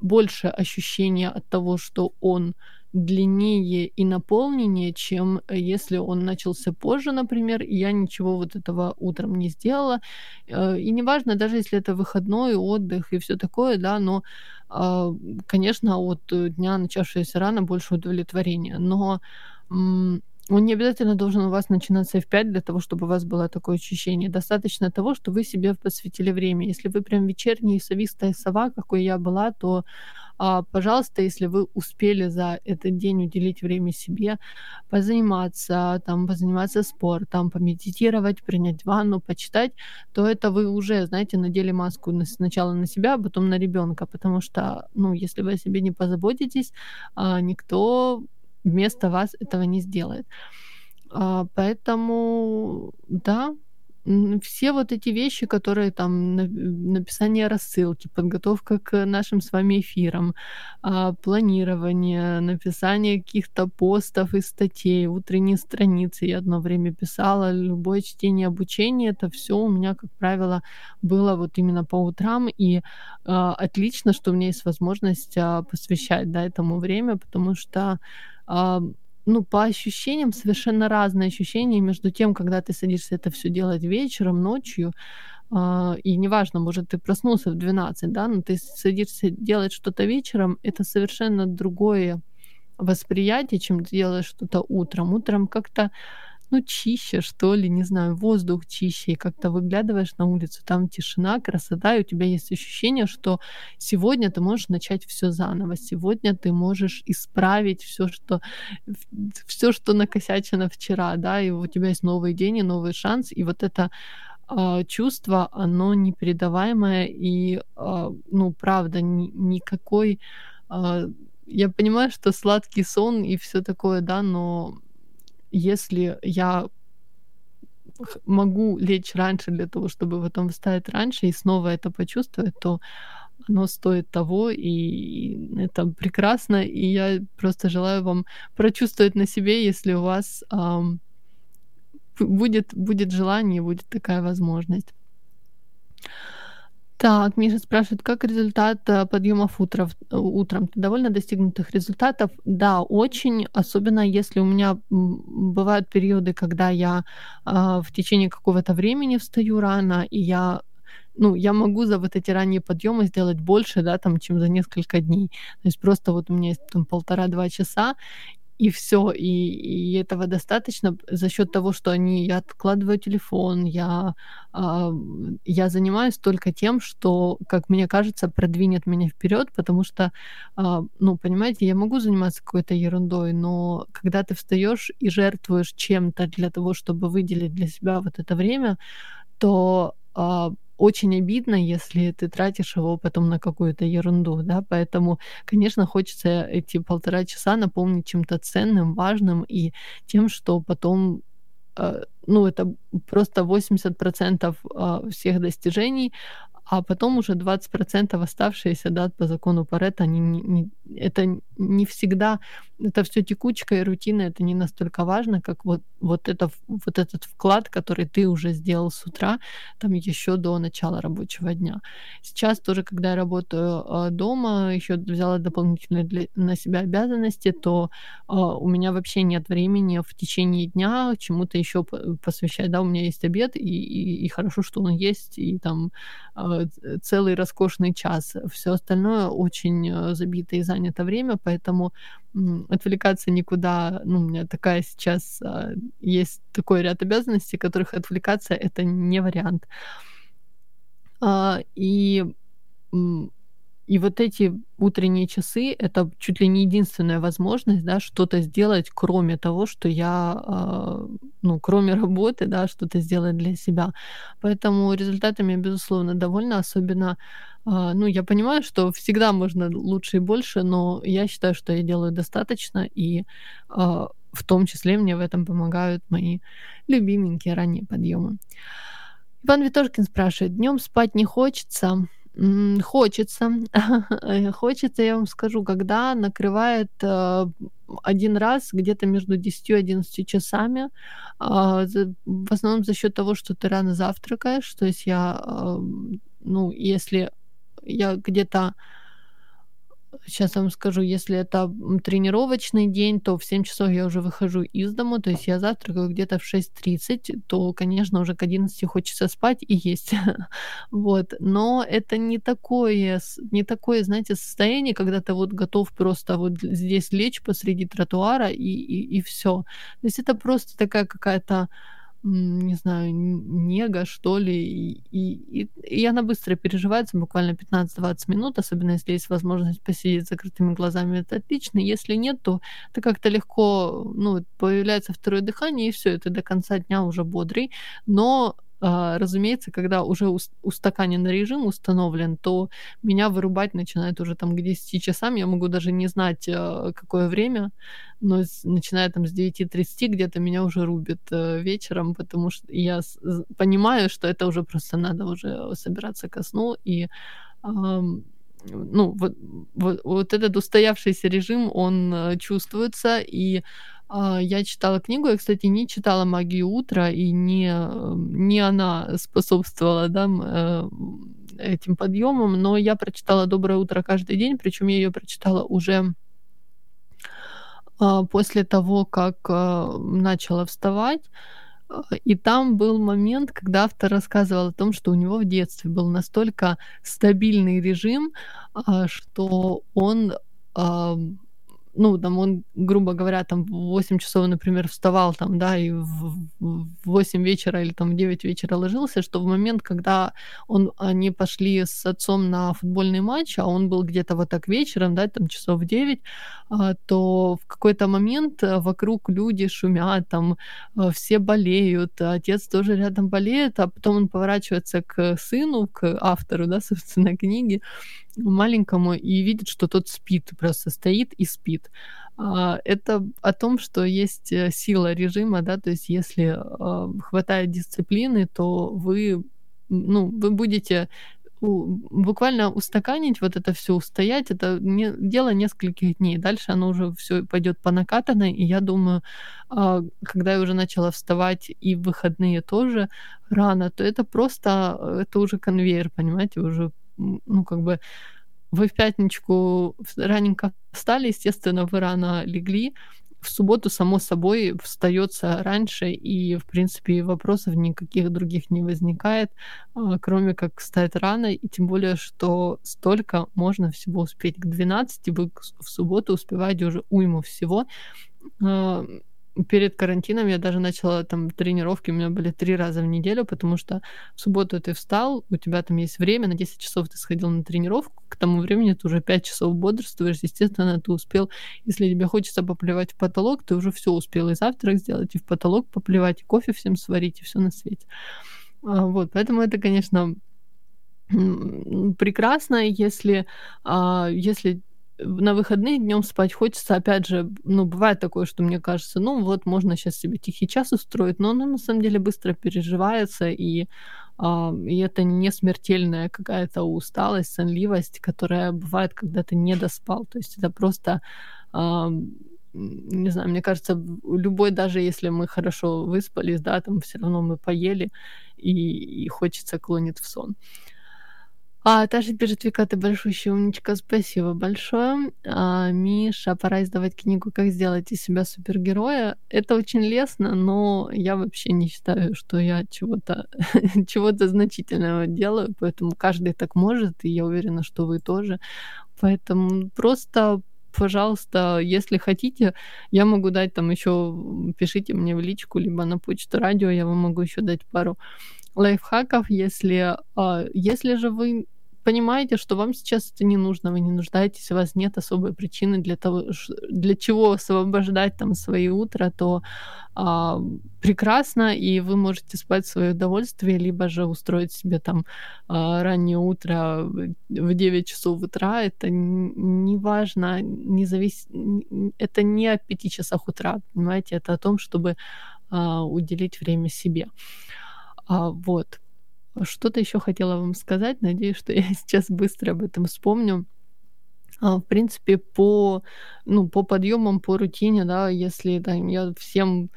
[SPEAKER 2] больше ощущения от того, что он длиннее и наполненнее, чем э, если он начался позже, например, и я ничего вот этого утром не сделала. Э, и неважно, даже если это выходной, отдых и все такое, да, но, а, конечно, от дня, начавшегося рано, больше удовлетворения. Но он не обязательно должен у вас начинаться в 5 для того, чтобы у вас было такое ощущение. Достаточно того, что вы себе посвятили время. Если вы прям вечерняя совистая сова, какой я была, то, а, пожалуйста, если вы успели за этот день уделить время себе, позаниматься, там, позаниматься спортом, помедитировать, принять ванну, почитать, то это вы уже, знаете, надели маску сначала на себя, а потом на ребенка, потому что, ну, если вы о себе не позаботитесь, а, никто вместо вас этого не сделает. А, поэтому, да, все вот эти вещи, которые там написание рассылки, подготовка к нашим с вами эфирам, а, планирование, написание каких-то постов и статей, утренние страницы я одно время писала, любое чтение, обучение, это все у меня, как правило, было вот именно по утрам, и а, отлично, что у меня есть возможность посвящать да, этому время, потому что ну, по ощущениям совершенно разные ощущения между тем, когда ты садишься это все делать вечером, ночью, а, и неважно, может, ты проснулся в 12, да, но ты садишься делать что-то вечером, это совершенно другое восприятие, чем ты делаешь что-то утром. Утром как-то ну, чище, что ли, не знаю, воздух чище, и как-то выглядываешь на улицу, там тишина, красота, и у тебя есть ощущение, что сегодня ты можешь начать все заново, сегодня ты можешь исправить все, что все, что накосячено вчера, да, и у тебя есть новый день и новый шанс, и вот это э, чувство, оно непередаваемое, и, э, ну, правда, ни, никакой... Э, я понимаю, что сладкий сон и все такое, да, но если я могу лечь раньше для того, чтобы потом встать раньше и снова это почувствовать, то оно стоит того, и это прекрасно, и я просто желаю вам прочувствовать на себе, если у вас эм, будет, будет желание, будет такая возможность. Так, Миша спрашивает, как результат э, подъемов утров, э, утром? Ты довольно достигнутых результатов? Да, очень, особенно если у меня бывают периоды, когда я э, в течение какого-то времени встаю рано, и я ну, я могу за вот эти ранние подъемы сделать больше, да, там, чем за несколько дней. То есть просто вот у меня есть там полтора-два часа, и все, и, и этого достаточно за счет того, что они, я откладываю телефон, я, э, я занимаюсь только тем, что, как мне кажется, продвинет меня вперед, потому что, э, ну, понимаете, я могу заниматься какой-то ерундой, но когда ты встаешь и жертвуешь чем-то для того, чтобы выделить для себя вот это время, то э, очень обидно, если ты тратишь его потом на какую-то ерунду, да, поэтому, конечно, хочется эти полтора часа наполнить чем-то ценным, важным и тем, что потом э, ну, это просто 80% а, всех достижений, а потом уже 20% оставшиеся, да, по закону Паретта, они не, не, это не всегда, это все текучка и рутина, это не настолько важно, как вот, вот, это, вот этот вклад, который ты уже сделал с утра, там еще до начала рабочего дня. Сейчас тоже, когда я работаю э, дома, еще взяла дополнительные для, на себя обязанности, то э, у меня вообще нет времени в течение дня чему-то еще посвящать, да, у меня есть обед, и, и, и хорошо, что он есть, и там э, целый роскошный час. Все остальное очень э, забито и занято время, поэтому отвлекаться никуда, ну, у меня такая сейчас есть такой ряд обязанностей, которых отвлекаться это не вариант. А, и и вот эти утренние часы это чуть ли не единственная возможность, да, что-то сделать, кроме того, что я, э, ну, кроме работы, да, что-то сделать для себя. Поэтому результатами я, безусловно, довольна, особенно, э, ну, я понимаю, что всегда можно лучше и больше, но я считаю, что я делаю достаточно, и э, в том числе мне в этом помогают мои любименькие ранние подъемы. Иван Виторкин спрашивает, днем спать не хочется, Хочется. Хочется, я вам скажу, когда накрывает э, один раз где-то между 10 и 11 часами. А, в основном за счет того, что ты рано завтракаешь. То есть я, ну, если я где-то Сейчас вам скажу, если это тренировочный день, то в 7 часов я уже выхожу из дома, то есть я завтракаю где-то в 6.30, то, конечно, уже к 11 хочется спать и есть. вот. Но это не такое, не такое, знаете, состояние, когда ты вот готов просто вот здесь лечь посреди тротуара и, и, и все. То есть это просто такая какая-то не знаю, нега, что ли, и, и, и она быстро переживается, буквально 15-20 минут, особенно если есть возможность посидеть с закрытыми глазами, это отлично. Если нет, то это как-то легко, ну, появляется второе дыхание, и все, это до конца дня уже бодрый. Но разумеется, когда уже устаканен режим установлен, то меня вырубать начинает уже там к 10 часам. Я могу даже не знать, а, какое время, но начиная там с 9.30 где-то меня уже рубит э, вечером, потому что я понимаю, что это уже просто надо уже собираться ко сну и ну, вот, вот, вот этот устоявшийся режим, он э, чувствуется, и а, я читала книгу, я, кстати, не читала «Магию утра», и не, не она способствовала да, э, этим подъемам, но я прочитала «Доброе утро» каждый день, причем я ее прочитала уже а, после того, как а, начала вставать. И там был момент, когда автор рассказывал о том, что у него в детстве был настолько стабильный режим, что он ну, там он, грубо говоря, там в 8 часов, например, вставал там, да, и в 8 вечера или там в 9 вечера ложился, что в момент, когда он, они пошли с отцом на футбольный матч, а он был где-то вот так вечером, да, там часов в 9, а, то в какой-то момент э, вокруг люди шумят, там э, все болеют, отец тоже рядом болеет, а потом он поворачивается к сыну, к автору, да, собственно, книги, маленькому и видит, что тот спит, просто стоит и спит. А, это о том, что есть э, сила режима, да, то есть если а, хватает дисциплины, то вы, ну, вы будете буквально устаканить вот это все, устоять, это не, дело нескольких дней. Дальше оно уже все пойдет по накатанной, и я думаю, а, когда я уже начала вставать и в выходные тоже рано, то это просто, это уже конвейер, понимаете, уже ну, как бы вы в пятничку раненько встали, естественно, вы рано легли, в субботу, само собой, встается раньше, и, в принципе, вопросов никаких других не возникает, а, кроме как встать рано, и тем более, что столько можно всего успеть. К 12 вы в субботу успеваете уже уйму всего. Перед карантином я даже начала там тренировки, у меня были три раза в неделю, потому что в субботу ты встал, у тебя там есть время, на 10 часов ты сходил на тренировку, к тому времени ты уже 5 часов бодрствуешь, естественно, ты успел, если тебе хочется поплевать в потолок, ты уже все успел и завтрак сделать, и в потолок поплевать, и кофе всем сварить, и все на свете. А, вот, поэтому это, конечно, прекрасно, если, а, если на выходные днем спать хочется, опять же, ну, бывает такое, что мне кажется, ну, вот можно сейчас себе тихий час устроить, но оно на самом деле быстро переживается, и, а, и это не смертельная какая-то усталость, сонливость, которая бывает, когда ты не доспал. То есть это просто а, не знаю, мне кажется, любой, даже если мы хорошо выспались, да, там все равно мы поели, и, и хочется клонит в сон. А, Таша пишет, Вика, ты большущая умничка, спасибо большое. А, Миша, пора издавать книгу «Как сделать из себя супергероя». Это очень лестно, но я вообще не считаю, что я чего-то чего значительного делаю, поэтому каждый так может, и я уверена, что вы тоже. Поэтому просто пожалуйста, если хотите, я могу дать там еще, пишите мне в личку, либо на почту радио, я вам могу еще дать пару лайфхаков, если, а, если же вы понимаете, что вам сейчас это не нужно, вы не нуждаетесь, у вас нет особой причины для того, для чего освобождать там свои утра, то а, прекрасно, и вы можете спать в свое удовольствие, либо же устроить себе там а, раннее утро в 9 часов утра, это не важно, не завис... это не о 5 часах утра, понимаете, это о том, чтобы а, уделить время себе. А, вот. Что-то еще хотела вам сказать. Надеюсь, что я сейчас быстро об этом вспомню. А, в принципе, по, ну, по подъемам, по рутине, да, если там, я всем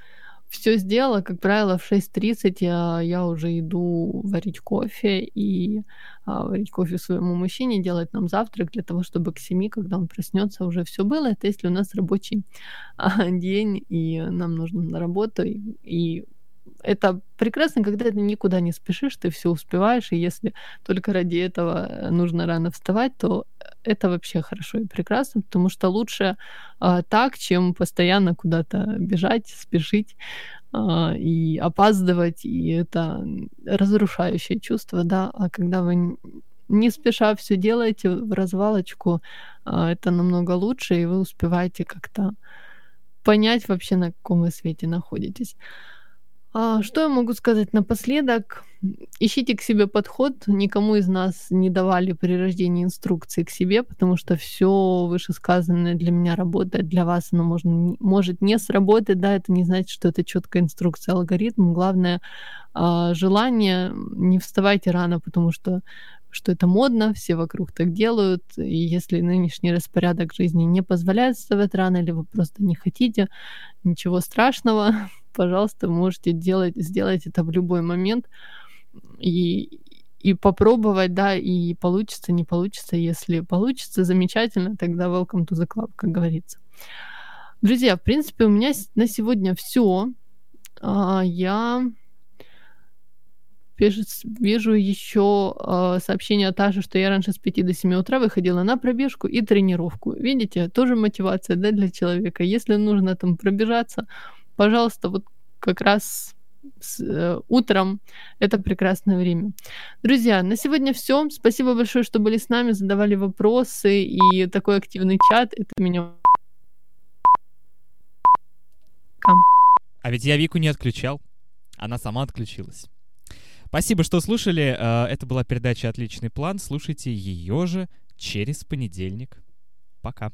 [SPEAKER 2] все сделала, как правило, в 6.30 я, я уже иду варить кофе и а, варить кофе своему мужчине, делать нам завтрак для того, чтобы к 7, когда он проснется, уже все было. Это если у нас рабочий а, день, и нам нужно на работу, и, и это прекрасно, когда ты никуда не спешишь, ты все успеваешь, и если только ради этого э, нужно рано вставать, то это вообще хорошо и прекрасно, потому что лучше а, так, чем постоянно куда-то бежать, спешить а, и опаздывать, и это разрушающее чувство, да, а когда вы не спеша все делаете в развалочку, а, это намного лучше, и вы успеваете как-то понять вообще, на каком вы свете находитесь. А, что я могу сказать напоследок? Ищите к себе подход. Никому из нас не давали при рождении инструкции к себе, потому что все вышесказанное для меня работает, для вас оно можно, может не сработать. Да, это не значит, что это четкая инструкция, алгоритм. Главное а, желание. Не вставайте рано, потому что что это модно, все вокруг так делают, и если нынешний распорядок жизни не позволяет вставать рано, или вы просто не хотите, ничего страшного, пожалуйста, можете делать, сделать это в любой момент и, и попробовать, да, и получится, не получится. Если получится, замечательно, тогда welcome to the club, как говорится. Друзья, в принципе, у меня на сегодня все. А, я Вижу еще э, сообщение от Аши, что я раньше с 5 до 7 утра выходила на пробежку и тренировку. Видите, тоже мотивация да, для человека. Если нужно там пробежаться, пожалуйста, вот как раз с, э, утром это прекрасное время. Друзья, на сегодня все. Спасибо большое, что были с нами, задавали вопросы и такой активный чат. Это меня...
[SPEAKER 1] А ведь я Вику не отключал. Она сама отключилась. Спасибо, что слушали. Э, это была передача «Отличный план». Слушайте ее же через понедельник. Пока.